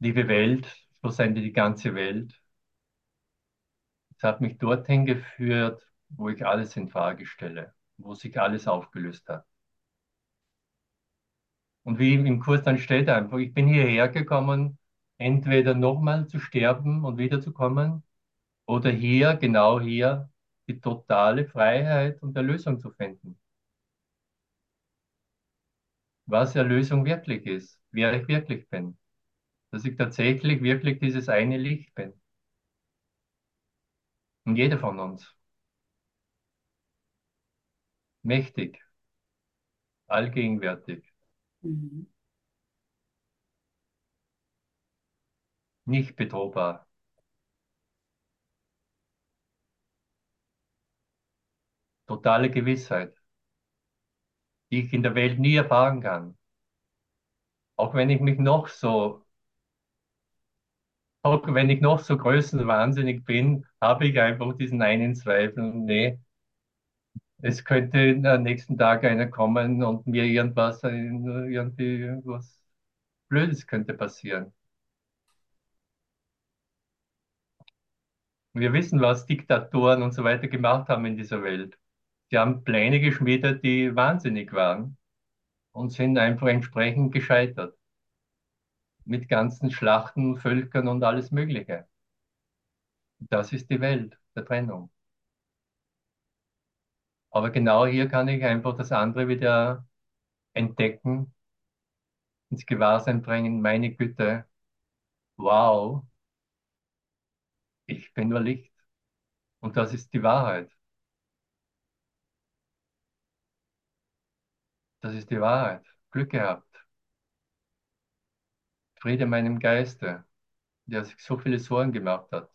Liebe Welt, schlussendlich die ganze Welt. Es hat mich dorthin geführt, wo ich alles in Frage stelle, wo sich alles aufgelöst hat. Und wie im Kurs dann steht einfach, ich bin hierher gekommen, entweder nochmal zu sterben und wiederzukommen oder hier, genau hier, die totale Freiheit und Erlösung zu finden. Was Erlösung wirklich ist, wer ich wirklich bin. Dass ich tatsächlich wirklich dieses eine Licht bin. Und jeder von uns. Mächtig, allgegenwärtig, Mhm. Nicht bedrohbar. Totale Gewissheit, die ich in der Welt nie erfahren kann. Auch wenn ich mich noch so, auch wenn ich noch so größenwahnsinnig bin, habe ich einfach diesen einen Zweifel. Nee, es könnte am nächsten Tag einer kommen und mir irgendwas, irgendwie irgendwas Blödes könnte passieren. Wir wissen, was Diktatoren und so weiter gemacht haben in dieser Welt. Sie haben Pläne geschmiedet, die wahnsinnig waren und sind einfach entsprechend gescheitert. Mit ganzen Schlachten, Völkern und alles Mögliche. Das ist die Welt der Trennung. Aber genau hier kann ich einfach das andere wieder entdecken, ins Gewahrsein bringen, meine Güte, wow, ich bin nur Licht. Und das ist die Wahrheit. Das ist die Wahrheit. Glück gehabt. Friede meinem Geiste, der sich so viele Sorgen gemacht hat.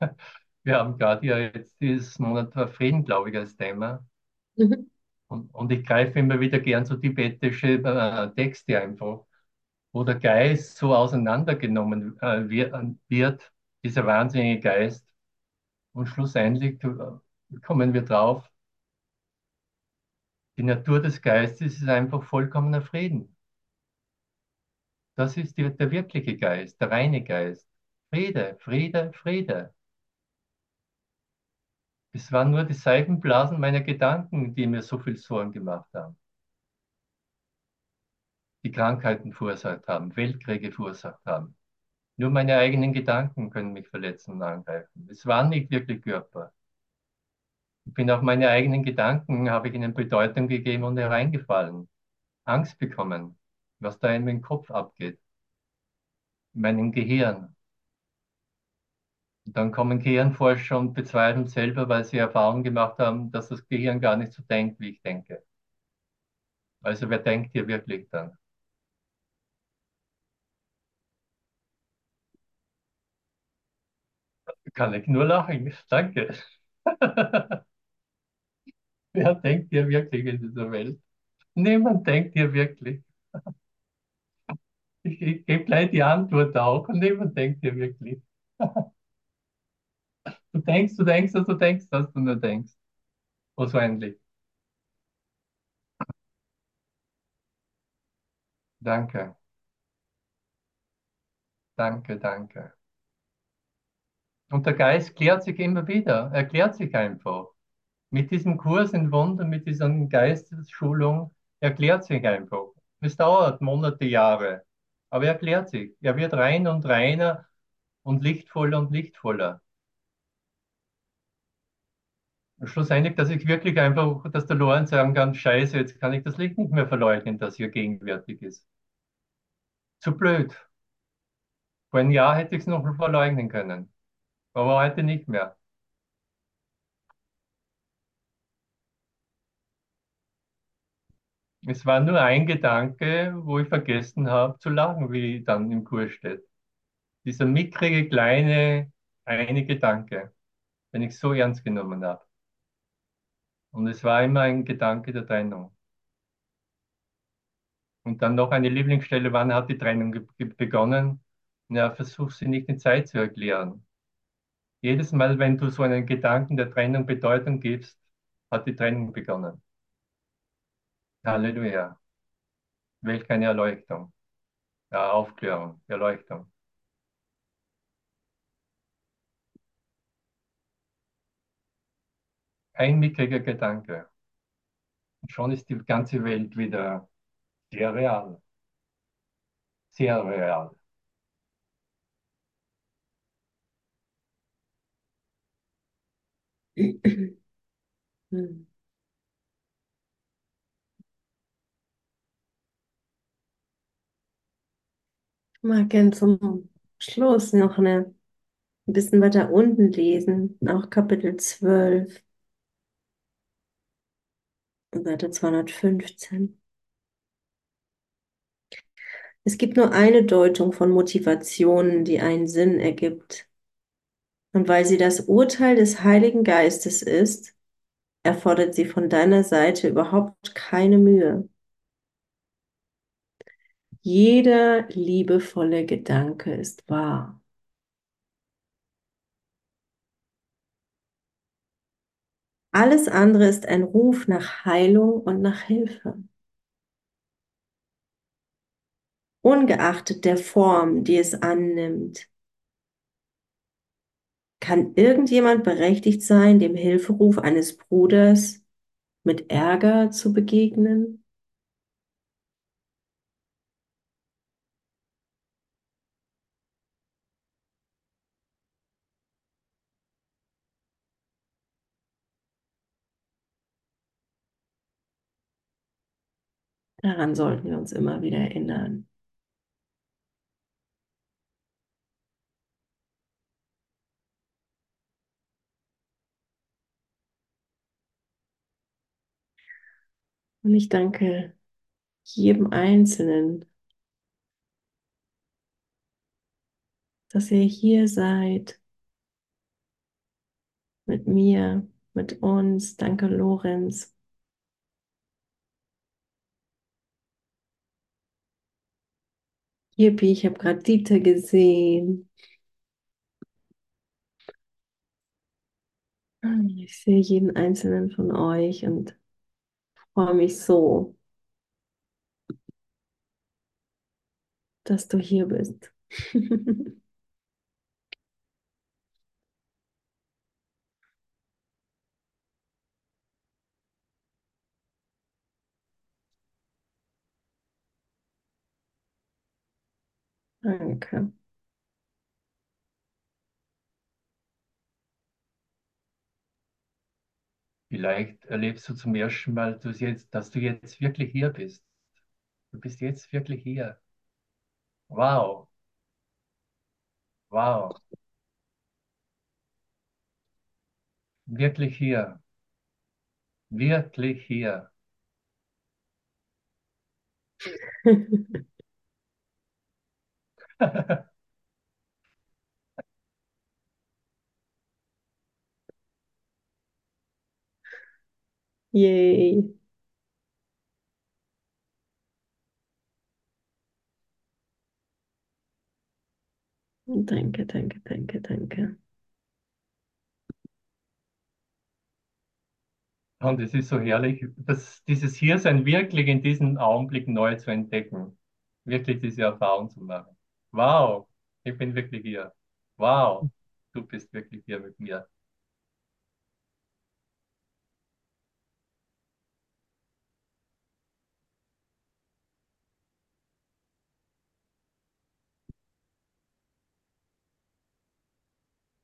Wir haben gerade ja jetzt dieses Monat Frieden, glaube ich, als Thema. Mhm. Und, und ich greife immer wieder gern so tibetische äh, Texte einfach, wo der Geist so auseinandergenommen äh, wird, wird, dieser wahnsinnige Geist. Und schlussendlich äh, kommen wir drauf, die Natur des Geistes ist einfach vollkommener Frieden. Das ist die, der wirkliche Geist, der reine Geist. Friede, Friede, Friede. Es waren nur die Seifenblasen meiner Gedanken, die mir so viel Sorgen gemacht haben. Die Krankheiten verursacht haben, Weltkriege verursacht haben. Nur meine eigenen Gedanken können mich verletzen und angreifen. Es waren nicht wirklich Körper. Ich bin auch meine eigenen Gedanken, habe ich ihnen Bedeutung gegeben und hereingefallen. Angst bekommen, was da in meinem Kopf abgeht. In meinem Gehirn. Und dann kommen Gehirnforscher und bezweifeln selber, weil sie Erfahrung gemacht haben, dass das Gehirn gar nicht so denkt, wie ich denke. Also wer denkt hier wirklich dann? Kann ich nur lachen. Danke. Wer denkt hier wirklich in dieser Welt? Niemand denkt hier wirklich. Ich, ich gebe gleich die Antwort auch und niemand denkt hier wirklich. Du denkst, du denkst, dass du denkst, dass du nur denkst. Wahrscheinlich. Danke. Danke, danke. Und der Geist klärt sich immer wieder. Er klärt sich einfach. Mit diesem Kurs in Wundern, mit dieser Geistesschulung, erklärt sich einfach. Es dauert Monate, Jahre, aber er erklärt sich. Er wird rein und reiner und lichtvoller und lichtvoller. Und schlussendlich, dass ich wirklich einfach, dass der Lorenz sagen kann, scheiße, jetzt kann ich das Licht nicht mehr verleugnen, das hier gegenwärtig ist. Zu blöd. Vor einem Jahr hätte ich es noch verleugnen können, aber heute nicht mehr. Es war nur ein Gedanke, wo ich vergessen habe zu lachen, wie dann im Kurs steht. Dieser mickrige, kleine, eine Gedanke, den ich so ernst genommen habe. Und es war immer ein Gedanke der Trennung. Und dann noch eine Lieblingsstelle, wann hat die Trennung begonnen? Ja, versuch sie nicht in Zeit zu erklären. Jedes Mal, wenn du so einen Gedanken der Trennung Bedeutung gibst, hat die Trennung begonnen. Halleluja. Welch eine Erleuchtung. Ja, Aufklärung, Erleuchtung. Ein mickriger Gedanke. Und schon ist die ganze Welt wieder sehr real. Sehr real. Hm. Ich mag gern zum Schluss noch eine, ein bisschen weiter unten lesen, auch Kapitel 12, Seite 215. Es gibt nur eine Deutung von Motivationen, die einen Sinn ergibt. Und weil sie das Urteil des Heiligen Geistes ist, erfordert sie von deiner Seite überhaupt keine Mühe. Jeder liebevolle Gedanke ist wahr. Alles andere ist ein Ruf nach Heilung und nach Hilfe. Ungeachtet der Form, die es annimmt, kann irgendjemand berechtigt sein, dem Hilferuf eines Bruders mit Ärger zu begegnen? Daran sollten wir uns immer wieder erinnern. Und ich danke jedem Einzelnen, dass ihr hier seid mit mir, mit uns. Danke, Lorenz. Yippie, ich habe gerade Dieter gesehen. Ich sehe jeden einzelnen von euch und freue mich so, dass du hier bist. Danke. Vielleicht erlebst du zum ersten Mal, dass, jetzt, dass du jetzt wirklich hier bist. Du bist jetzt wirklich hier. Wow. Wow. Wirklich hier. Wirklich hier. Yay. Danke, danke, danke, danke. Und es ist so herrlich, dass dieses Hiersein wirklich in diesem Augenblick neu zu entdecken. Wirklich diese Erfahrung zu machen. Wow, ich bin wirklich hier. Wow, du bist wirklich hier mit mir.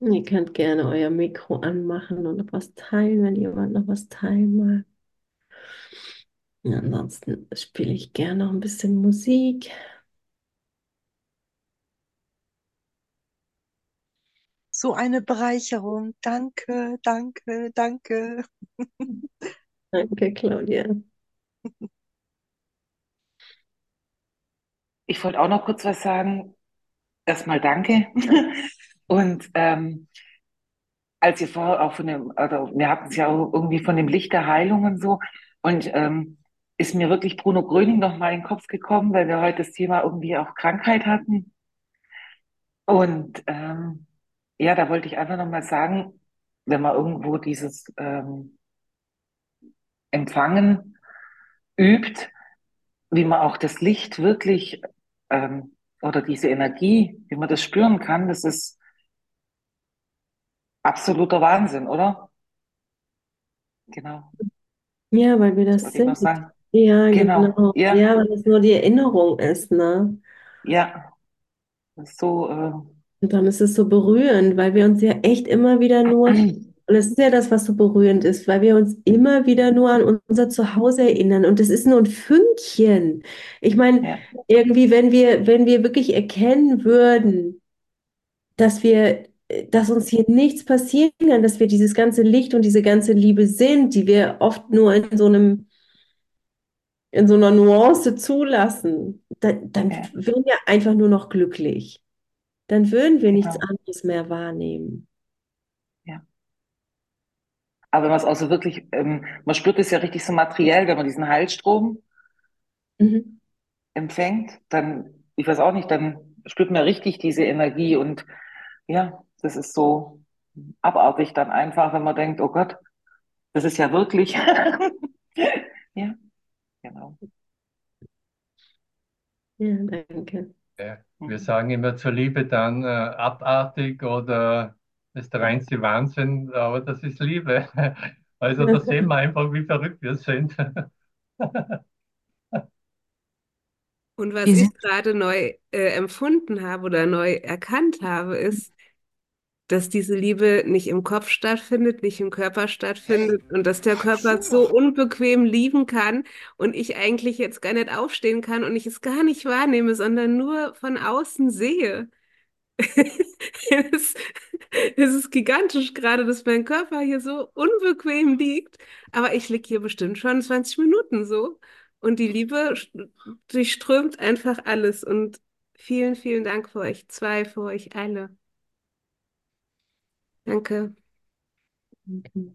Ihr könnt gerne euer Mikro anmachen und noch was teilen, wenn jemand noch was teilen mag. Ansonsten spiele ich gerne noch ein bisschen Musik. So eine Bereicherung. Danke, danke, danke. Danke, Claudia. Ich wollte auch noch kurz was sagen. Erstmal danke. Und ähm, als ihr vorher auch von dem, also wir hatten es ja auch irgendwie von dem Licht der Heilung und so. Und ähm, ist mir wirklich Bruno Gröning noch mal in den Kopf gekommen, weil wir heute das Thema irgendwie auch Krankheit hatten. Und ähm, ja, da wollte ich einfach noch mal sagen, wenn man irgendwo dieses ähm, Empfangen übt, wie man auch das Licht wirklich ähm, oder diese Energie, wie man das spüren kann, das ist absoluter Wahnsinn, oder? Genau. Ja, weil wir Das das wollte ich noch sind. sagen. Ja, Genau. genau. Ja, Ja, weil es nur die Erinnerung ist, ne? ja. Das ist so, äh, Und dann ist es so berührend, weil wir uns ja echt immer wieder nur, und das ist ja das, was so berührend ist, weil wir uns immer wieder nur an unser Zuhause erinnern. Und das ist nur ein Fünkchen. Ich meine, ja, irgendwie, wenn wir, wenn wir wirklich erkennen würden, dass wir, dass uns hier nichts passieren kann, dass wir dieses ganze Licht und diese ganze Liebe sind, die wir oft nur in so einem, in so einer Nuance zulassen, dann, dann ja, wären wir einfach nur noch glücklich. Dann würden wir nichts genau. anderes mehr wahrnehmen. Ja. Aber wenn man es auch so wirklich, ähm, man spürt es ja richtig so materiell, wenn man diesen Heilstrom Mhm. empfängt, dann, ich weiß auch nicht, dann spürt man richtig diese Energie und ja, das ist so abartig dann einfach, wenn man denkt, oh Gott, das ist ja wirklich. Ja, genau. Ja, danke. Ja, wir Mhm. sagen immer zur Liebe dann äh, abartig oder das ist der reinste Wahnsinn, aber das ist Liebe. Also da sehen wir einfach, wie verrückt wir sind. Und was Wir ich gerade neu äh, empfunden habe oder neu erkannt habe, ist, dass diese Liebe nicht im Kopf stattfindet, nicht im Körper stattfindet und dass der Körper so unbequem lieben kann und ich eigentlich jetzt gar nicht aufstehen kann und ich es gar nicht wahrnehme, sondern nur von außen sehe. Es, es ist gigantisch gerade, dass mein Körper hier so unbequem liegt, aber ich liege hier bestimmt schon 20 Minuten so und die Liebe durchströmt einfach alles und vielen, vielen Dank für euch zwei, für euch alle. Danke. Okay.